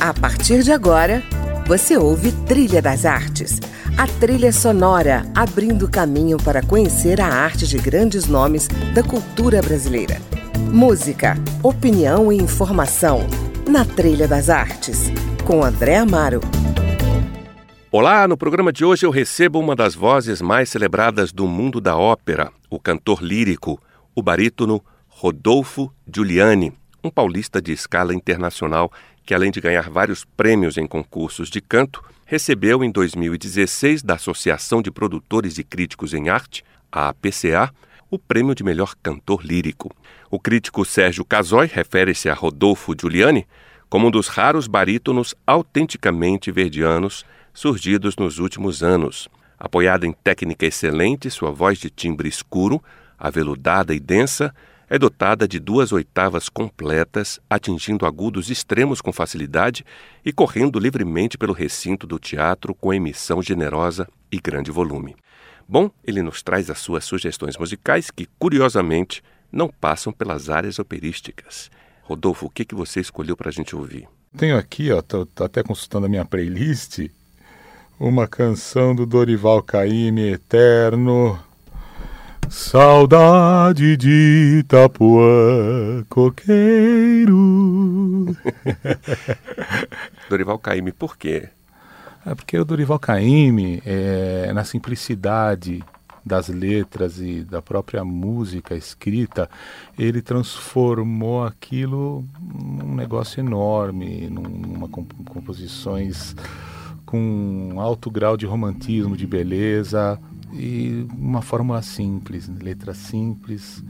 A partir de agora, você ouve Trilha das Artes, a trilha sonora abrindo caminho para conhecer a arte de grandes nomes da cultura brasileira. Música, opinião e informação na Trilha das Artes, com André Amaro. Olá, no programa de hoje eu recebo uma das vozes mais celebradas do mundo da ópera, o cantor lírico, o barítono Rodolfo Giuliani, um paulista de escala internacional que, além de ganhar vários prêmios em concursos de canto, recebeu em 2016 da Associação de Produtores e Críticos em Arte, a APCA, o prêmio de melhor cantor lírico. O crítico Sérgio Casoy refere-se a Rodolfo Giuliani como um dos raros barítonos autenticamente verdianos surgidos nos últimos anos. Apoiada em técnica excelente, sua voz de timbre escuro, aveludada e densa, é dotada de duas oitavas completas, atingindo agudos extremos com facilidade e correndo livremente pelo recinto do teatro com emissão generosa e grande volume. Bom, ele nos traz as suas sugestões musicais que, curiosamente, não passam pelas áreas operísticas. Rodolfo, o que, que você escolheu para a gente ouvir? Tenho aqui, tô até consultando a minha playlist, uma canção do Dorival Caymmi, Eterno, Saudade de Itapuã, coqueiro. Dorival Caymmi, por quê? É porque o Dorival Caymmi, é, na simplicidade das letras e da própria música escrita, ele transformou aquilo num negócio enorme, numa composições com alto grau de romantismo, de beleza, e uma fórmula simples, letra simples.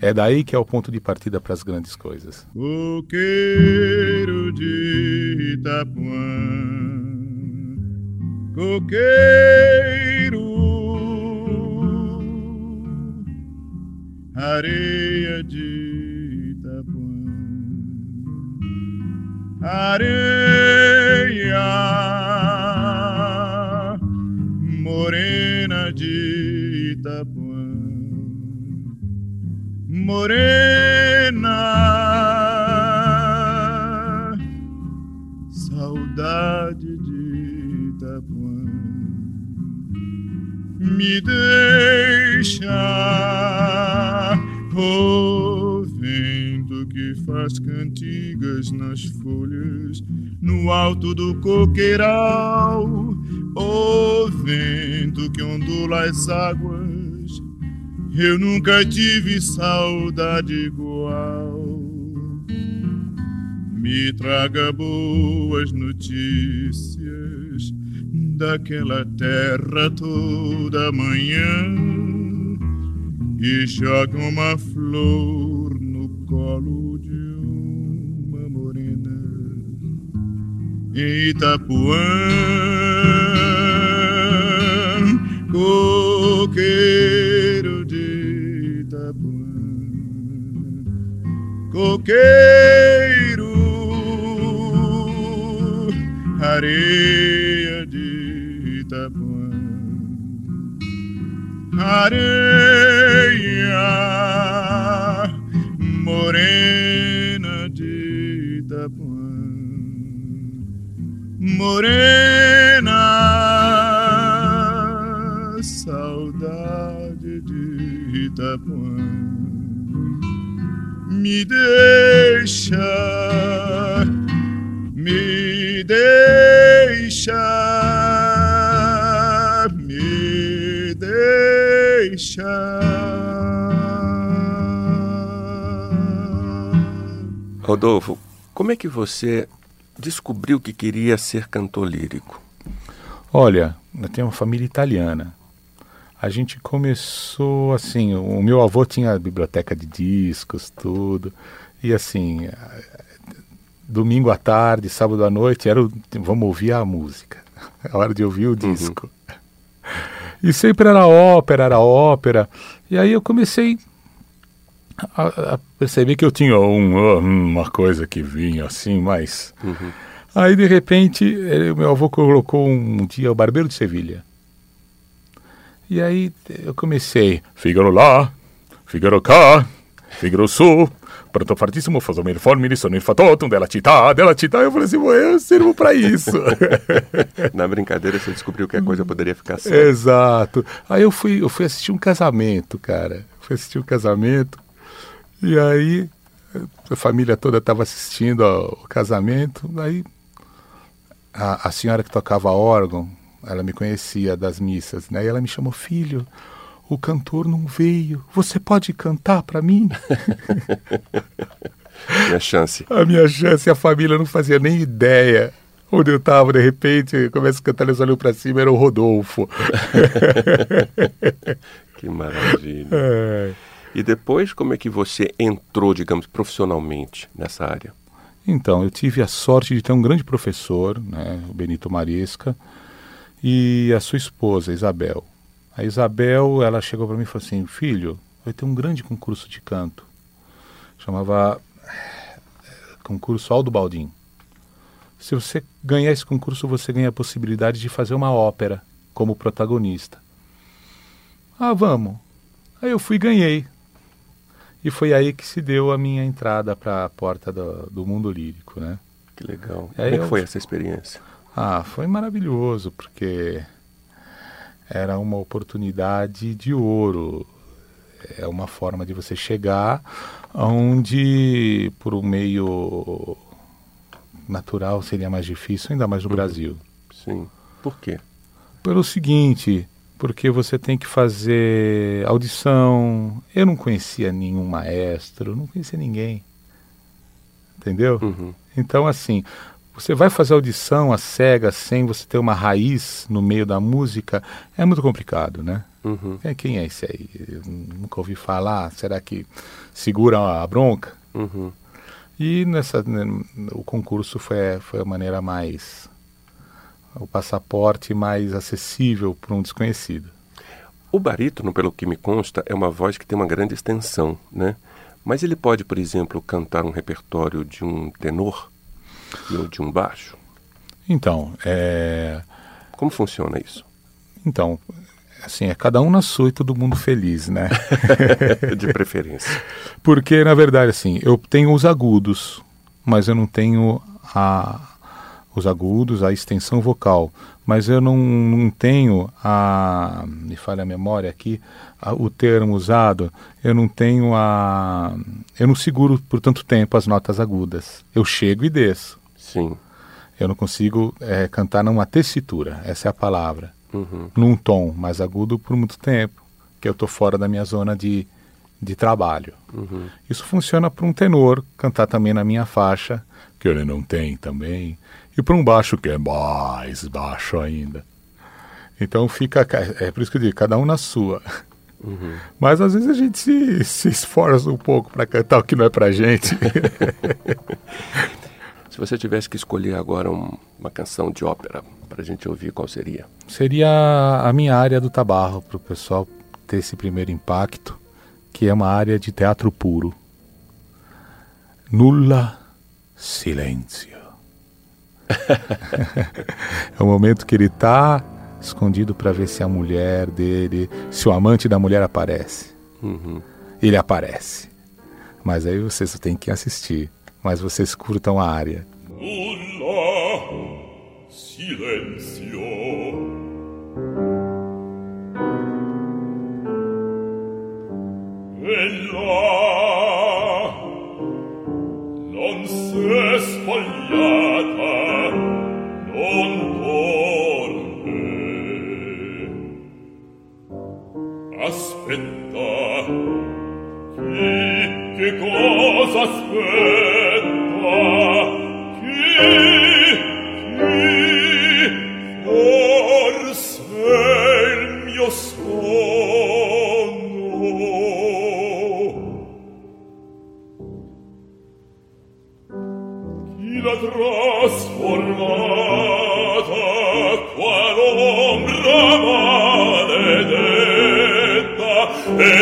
É daí que é o ponto de partida para as grandes coisas. Coqueiro de Itapuã, coqueiro, areia de Itapuã, areia morena morena, saudade de Itapuã, me deixa o vento que faz cantigas nas folhas no alto do coqueiral o vento que ondula as águas, eu nunca tive saudade igual. Me traga boas notícias daquela terra toda manhã e jogue uma flor no colo de uma morena em Itapuã coqueiro coqueiro, areia de Itapuã, areia morena de Itapuã, morena me deixa, me deixa, me deixa. Rodolfo, como é que você descobriu que queria ser cantor lírico? Olha, eu tenho uma família italiana a gente começou assim, o meu avô tinha a biblioteca de discos, tudo, e assim, domingo à tarde, sábado à noite, era o, vamos ouvir a música, a hora de ouvir o uhum. disco. Uhum. E sempre era ópera, era ópera, e aí eu comecei a, a perceber que eu tinha um, uma coisa que vinha assim, mas... Uhum. Aí, de repente, eh, meu avô colocou um dia o Barbeiro de Sevilha. E aí eu comecei, Fígaro lá, Fígaro cá, Fígaro sul, pronto fortissimo fosse il formini sono il fatotum della città, della città. Eu falei assim, eu sirvo para isso. Na brincadeira você descobriu que a coisa poderia ficar certa. Exato. Aí eu fui, eu fui assistir um casamento, cara. Fui assistir um casamento. E aí a família toda estava assistindo ao casamento. Aí a, a senhora que tocava órgão, ela me conhecia das missas, né? E ela me chamou, filho, o cantor não veio. Você pode cantar para mim? minha chance. A minha chance, a família não fazia nem ideia onde eu estava. De repente, começa a cantar, eles olham para cima, era o Rodolfo. que maravilha. É. E depois, como é que você entrou, digamos, profissionalmente nessa área? Então, eu tive a sorte de ter um grande professor, né, o Benito Maresca, e a sua esposa, Isabel. A Isabel, ela chegou para mim e falou assim: Filho, vai ter um grande concurso de canto. Chamava eh, Concurso Aldo Baldin. Se você ganhar esse concurso, você ganha a possibilidade de fazer uma ópera como protagonista. Ah, vamos. Aí eu fui e ganhei. E foi aí que se deu a minha entrada para a porta do, do, mundo lírico, né? Que legal. Como é que foi essa experiência? Ah, foi maravilhoso, porque era uma oportunidade de ouro. É uma forma de você chegar onde, por um meio natural, seria mais difícil, ainda mais no uhum. Brasil. Sim. Por quê? Pelo seguinte, porque você tem que fazer audição. Eu não conhecia nenhum maestro, não conhecia ninguém. Entendeu? Uhum. Então, assim, você vai fazer audição a cega sem você ter uma raiz no meio da música, é muito complicado, né? Uhum. Quem é esse aí? Eu nunca ouvi falar. Será que segura a bronca? Uhum. E nessa, né, o concurso foi, foi a maneira mais. o passaporte mais acessível para um desconhecido. O barítono, pelo que me consta, é uma voz que tem uma grande extensão, né? Mas ele pode, por exemplo, cantar um repertório de um tenor? E de um baixo? Então, é... Como funciona isso? Então, assim, é cada um na sua e todo mundo feliz, né? de preferência. Porque, na verdade, assim, eu tenho os agudos, mas eu não tenho a, os agudos, a extensão vocal, mas eu não, não tenho a, me falha a memória aqui, a, o termo usado, eu não tenho a, eu não seguro por tanto tempo as notas agudas. Eu chego e desço. Sim. Eu não consigo é, cantar numa tessitura, essa é a palavra. Uhum. Num tom mais agudo por muito tempo, que eu estou fora da minha zona de, de trabalho. Uhum. Isso funciona para um tenor cantar também na minha faixa, que ele não tem também, e para um baixo que é mais baixo ainda. Então fica, é por isso que eu digo, cada um na sua. Uhum. Mas às vezes a gente se, se esforça um pouco para cantar o que não é para gente. Se você tivesse que escolher agora um, uma canção de ópera para a gente ouvir, qual seria? Seria a minha área do tabarro, para o pessoal ter esse primeiro impacto, que é uma área de teatro puro. Nulla silêncio. é o momento que ele está escondido para ver se a mulher dele, se o amante da mulher aparece. Uhum. Ele aparece. Mas aí vocês têm que assistir mas vocês curtam a área. Nulla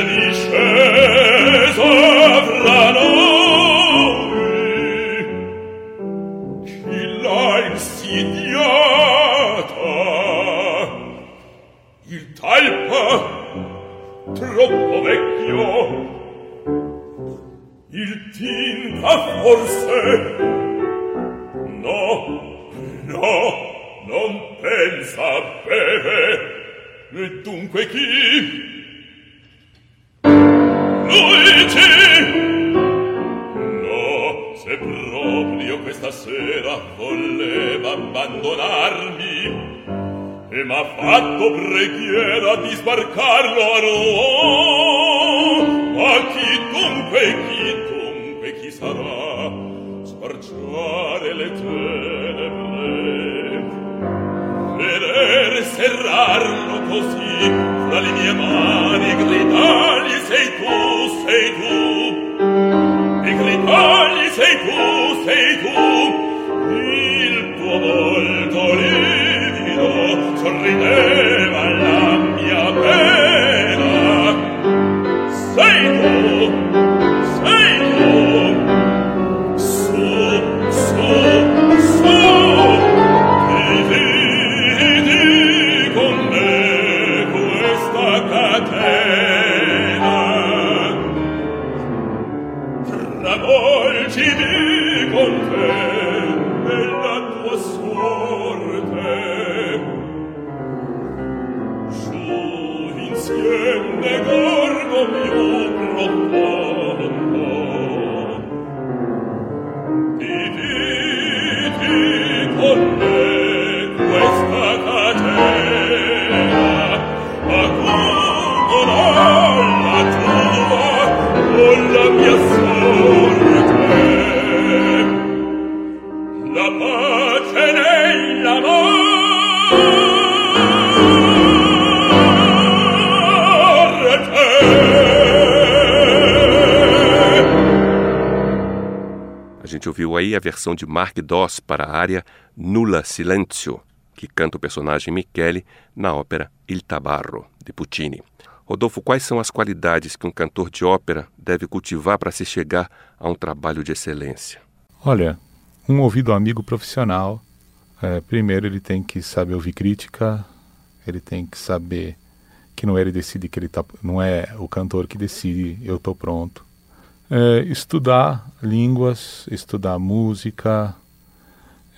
perisce serrarlo così fra le mie mani gridargli sei tu sei tu. Versão de Mark Doss para a área Nulla Silenzio, que canta o personagem Michele na ópera Il Tabarro, de Puccini. Rodolfo, quais são as qualidades que um cantor de ópera deve cultivar para se chegar a um trabalho de excelência? Olha, um ouvido amigo profissional. é, primeiro, ele tem que saber ouvir crítica, ele tem que saber que não é ele decide que ele tá, não é o cantor que decide, eu estou pronto. É, estudar línguas, estudar música,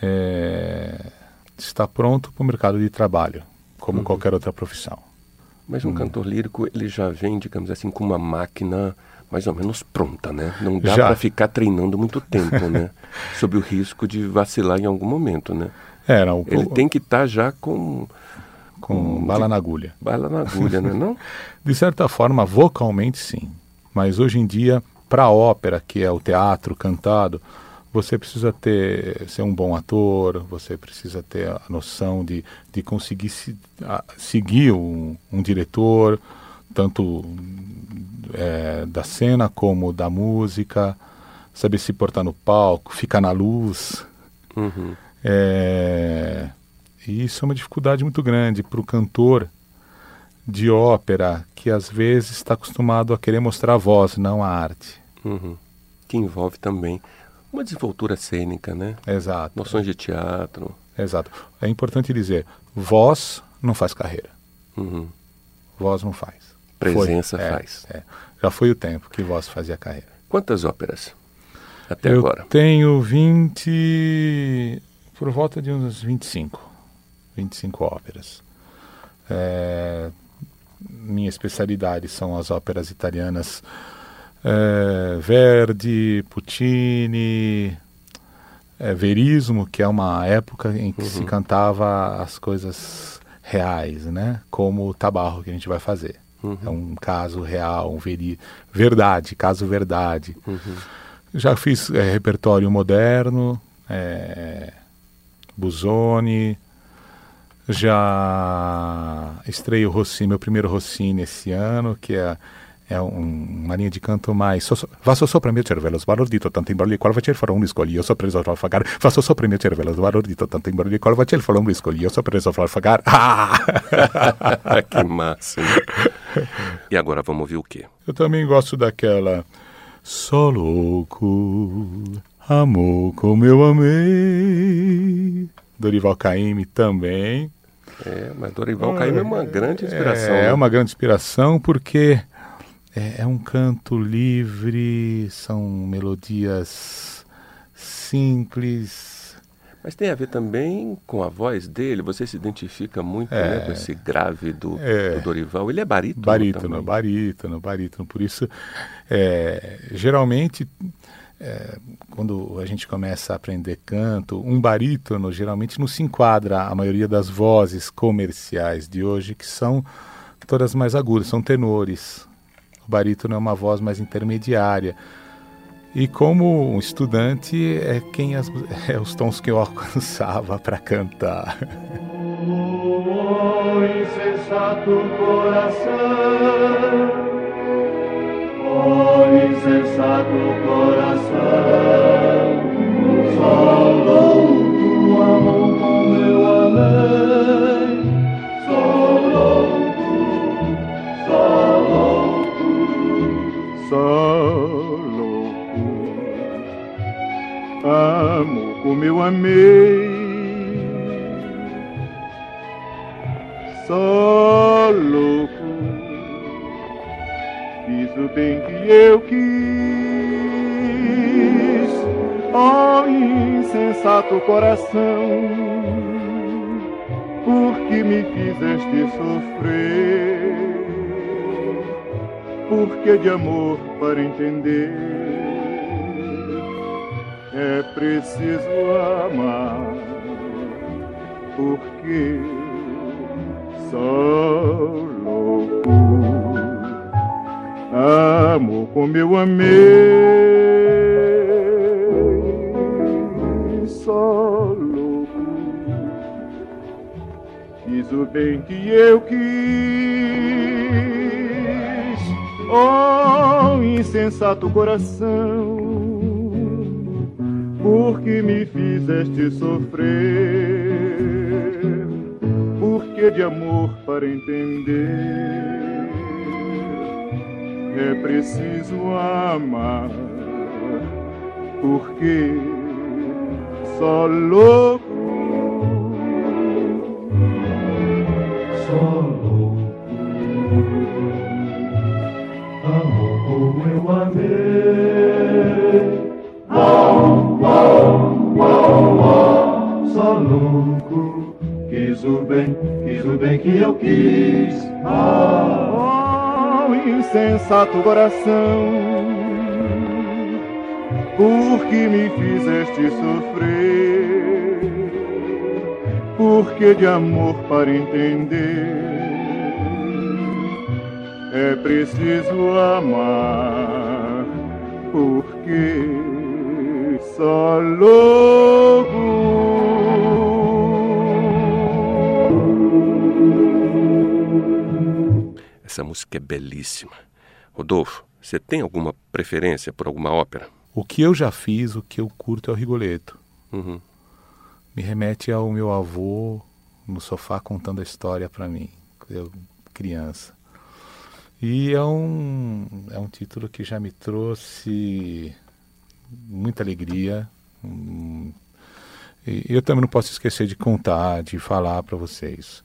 é, estar pronto para o mercado de trabalho, como qualquer outra profissão. Mas um cantor lírico, ele já vem, digamos assim, com uma máquina mais ou menos pronta, né? Não dá para ficar treinando muito tempo, né? Sob o risco de vacilar em algum momento, né? É, não, Ele o- tem que estar já com com bala na agulha. bala na agulha, né? Não? De certa forma, vocalmente sim. Mas hoje em dia, para a ópera, que é o teatro cantado, você precisa ter ser um bom ator, você precisa ter a noção de, de conseguir se, a- seguir um, um diretor, tanto é, da cena como da música, saber se portar no palco, ficar na luz. Uhum. É, e isso é uma dificuldade muito grande para o cantor de ópera, que às vezes está acostumado a querer mostrar a voz, não a arte. Uhum. Que envolve também uma desenvoltura cênica, né? Exato. Noções de teatro. Exato. É importante dizer, voz não faz carreira. Uhum. Voz não faz. Presença Foi. É, faz. é. Já foi o tempo que voz fazia carreira. Quantas óperas? Até Eu agora. tenho 20. por volta de uns 25. 25 óperas. É, minha especialidade são as óperas italianas é, Verdi, Puccini, é, Verismo, que é uma época em que se cantava as coisas reais, né? Como o tabarro que a gente vai fazer. É um caso real, um veri verdade, caso verdade. Já fiz é, repertório moderno, é, Busoni, já estrei o Rossini, meu primeiro Rossini esse ano, que é, é um- uma linha de canto mais... So, so, va so sopra il mio cervello, sbalordito, tanto imbrogli qual facel farò un riscoli, io so preso a fagar, va so sopra il mio cervello, sbalordito, tanto imbrogli qual facel farò un riscoli, io so preso a fagar. Ah! que máximo. E agora vamos ouvir o quê? Eu também gosto daquela Só louco, amor como eu amei. Dorival Caymmi também. É, mas Dorival Caymmi é uma grande inspiração. É, né? uma grande inspiração porque é, é um canto livre, são melodias simples. Mas tem a ver também com a voz dele. Você se identifica muito É. né, com esse grave do, É. do Dorival. Ele é barítono. Barítono, também. barítono, barítono. Por isso, é, geralmente, é, quando a gente começa a aprender canto, um barítono geralmente não se enquadra a maioria das vozes comerciais de hoje, que são todas mais agudas, são tenores. O barítono é uma voz mais intermediária. E como um estudante, é quem as, é os tons que eu alcançava para cantar. Oh, insensato coração, amo como eu amei. Que de amor para entender. É preciso amar Porque só louco amo como eu amei só louco fiz o bem que eu quis oh insensato coração porque me fizeste sofrer? Porque de amor para entender? É preciso amar, porque só louco, amei. Oh, oh, oh, oh, só louco. Quis o bem, quis o bem que eu quis. Oh, insensato coração, porque me fizeste sofrer, porque de amor para entender é preciso amar, porque só louco. Essa música é belíssima. Rodolfo, você tem alguma preferência por alguma ópera? O que eu já fiz, o que eu curto é o Rigoletto. Uhum. Me remete ao meu avô no sofá contando a história para mim, eu criança. E é um, é um título que já me trouxe muita alegria. Hum, e eu também não posso esquecer de contar, de falar para vocês.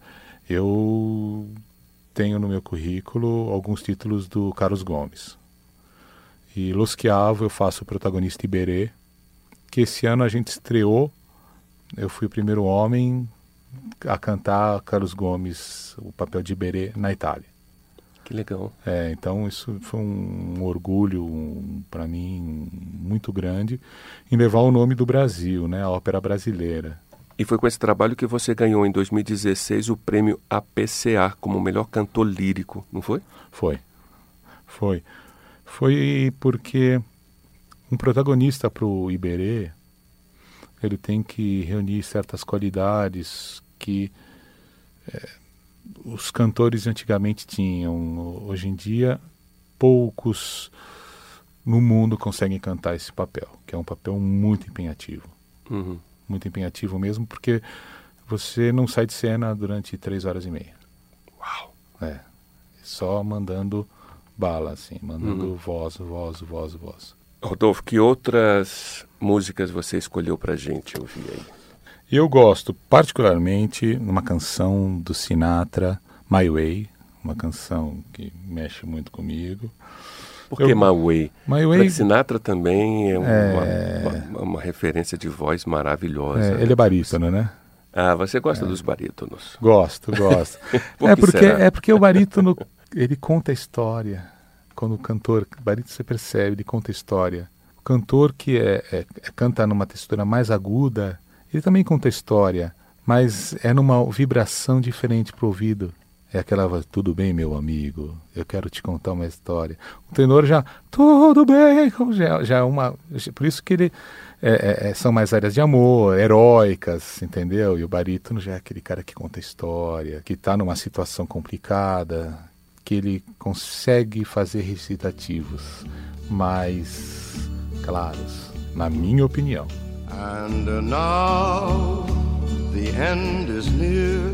Eu tenho no meu currículo alguns títulos do Carlos Gomes. E Los eu faço o protagonista Iberê, que esse ano a gente estreou. Eu fui o primeiro homem a cantar Carlos Gomes, o papel de Iberê, na Itália. Que legal. É, então isso foi um orgulho um, para mim muito grande em levar o nome do Brasil, né, a ópera brasileira. E foi com esse trabalho que você ganhou em 2016 o prêmio APCA como melhor cantor lírico, não foi? Foi. Foi. Foi porque um protagonista para o Iberê, ele tem que reunir certas qualidades que é, os cantores antigamente tinham. Hoje em dia, poucos no mundo conseguem cantar esse papel, que é um papel muito empenhativo. Uhum. Muito empenhativo mesmo, porque você não sai de cena durante três horas e meia. Uau! É. Só mandando bala, assim, mandando Uhum. voz, voz, voz, voz. Rodolfo, que outras músicas você escolheu pra gente ouvir aí? Eu gosto particularmente numa canção do Sinatra, My Way, uma canção que mexe muito comigo. Por que Eu- My Way? My Way- Frank Sinatra também é uma, É. uma- uma referência de voz maravilhosa. É, ele é barítono, né? Ah, você gosta dos barítonos. Gosto, gosto. Por é que porque será? é porque o barítono ele conta a história. Quando o cantor, o barítono você percebe, ele conta a história. O cantor que é, é- é- canta numa textura mais aguda, ele também conta a história, mas é numa vibração diferente pro ouvido. É aquela tudo bem, meu amigo, eu quero te contar uma história. O tenor já, tudo bem, já, já é uma. Por isso que ele. é- é- é- são mais áreas de amor, heróicas, entendeu? E o barítono já é aquele cara que conta história, que está numa situação complicada, que ele consegue fazer recitativos mais claros, na minha opinião. And now the end is near,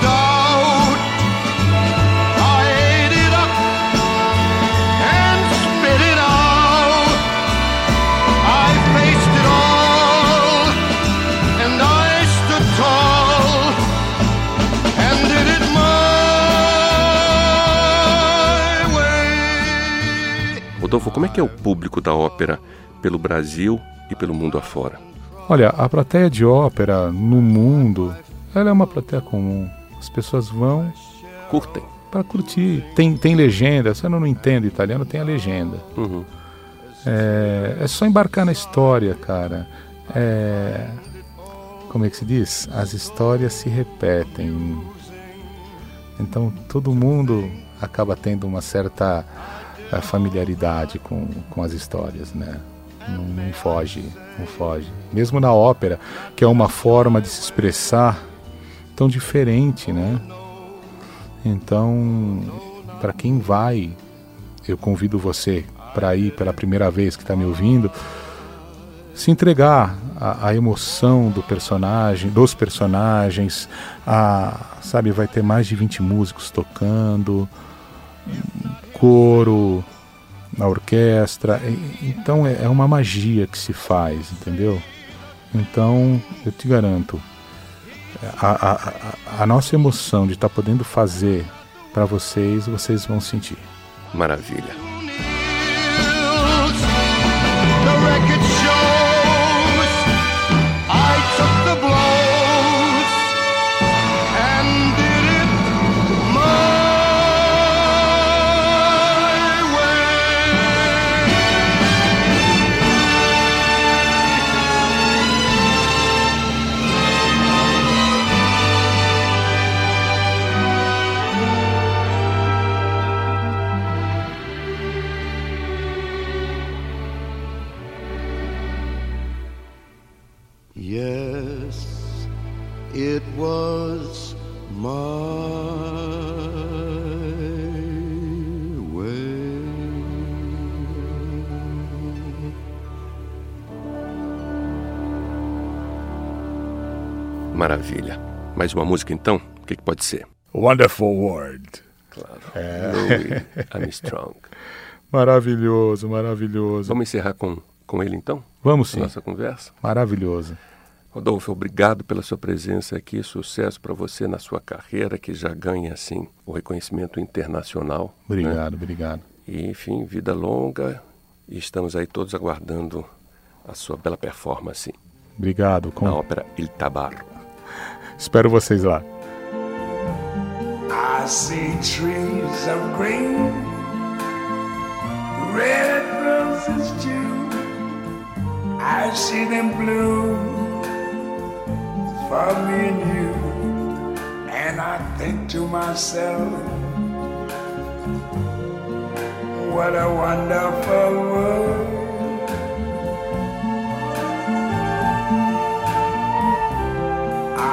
Rodolfo, como é que é o público da ópera pelo Brasil e pelo mundo afora? Olha, a plateia de ópera no mundo, ela é uma plateia comum. As pessoas vão Curtem. para curtir. Tem, tem legenda, se eu não entendo italiano, tem a legenda. Uhum. É, é só embarcar na história, cara. É, como é que se diz? As histórias se repetem. Então todo mundo acaba tendo uma certa eh, familiaridade com, com as histórias, né? Não, não foge, não foge. Mesmo na ópera, que é uma forma de se expressar tão diferente, né? Então, para quem vai, eu convido você para ir pela primeira vez que está me ouvindo, se entregar à, à emoção do personagem, dos personagens, a, sabe, vai ter mais de 20 músicos tocando, coro na orquestra, então é, é uma magia que se faz, entendeu? Então, eu te garanto, a, a, a- nossa emoção de estar podendo fazer para vocês, vocês vão sentir. Maravilha. Maravilha. Mais uma música então? O que, que pode ser? Wonderful World. Claro. É. Louis Armstrong. Maravilhoso, maravilhoso. Vamos encerrar com, com ele então? Vamos sim. Nossa conversa. Maravilhoso. Rodolfo, obrigado pela sua presença aqui. Sucesso para você na sua carreira, que já ganha assim o reconhecimento internacional. Obrigado, né? obrigado. E, enfim, vida longa. E estamos aí todos aguardando a sua bela performance. Obrigado. Com... Na ópera Il Tabarro. Espero vocês lá. I see trees of green, red roses too. I see them bloom for me and you. And I think to myself, what a wonderful world.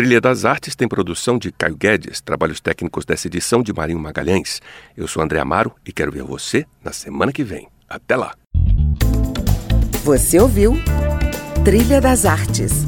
Trilha das Artes tem produção de Caio Guedes, trabalhos técnicos dessa edição de Marinho Magalhães. Eu sou André Amaro e quero ver você na semana que vem. Até lá! Você ouviu Trilha das Artes